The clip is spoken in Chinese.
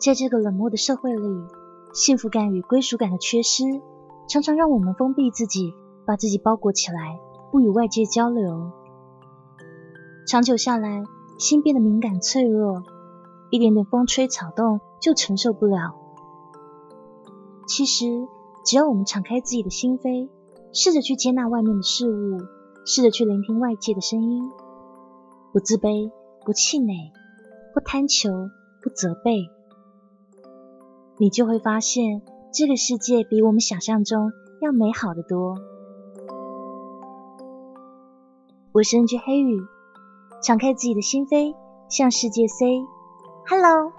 在这个冷漠的社会里，幸福感与归属感的缺失，常常让我们封闭自己，把自己包裹起来，不与外界交流。长久下来，心变得敏感脆弱，一点点风吹草动就承受不了。其实，只要我们敞开自己的心扉，试着去接纳外面的事物，试着去聆听外界的声音，不自卑，不气馁，不贪求，不责备。你就会发现，这个世界比我们想象中要美好的多。我是 NG 黑羽，敞开自己的心扉，向世界 say hello。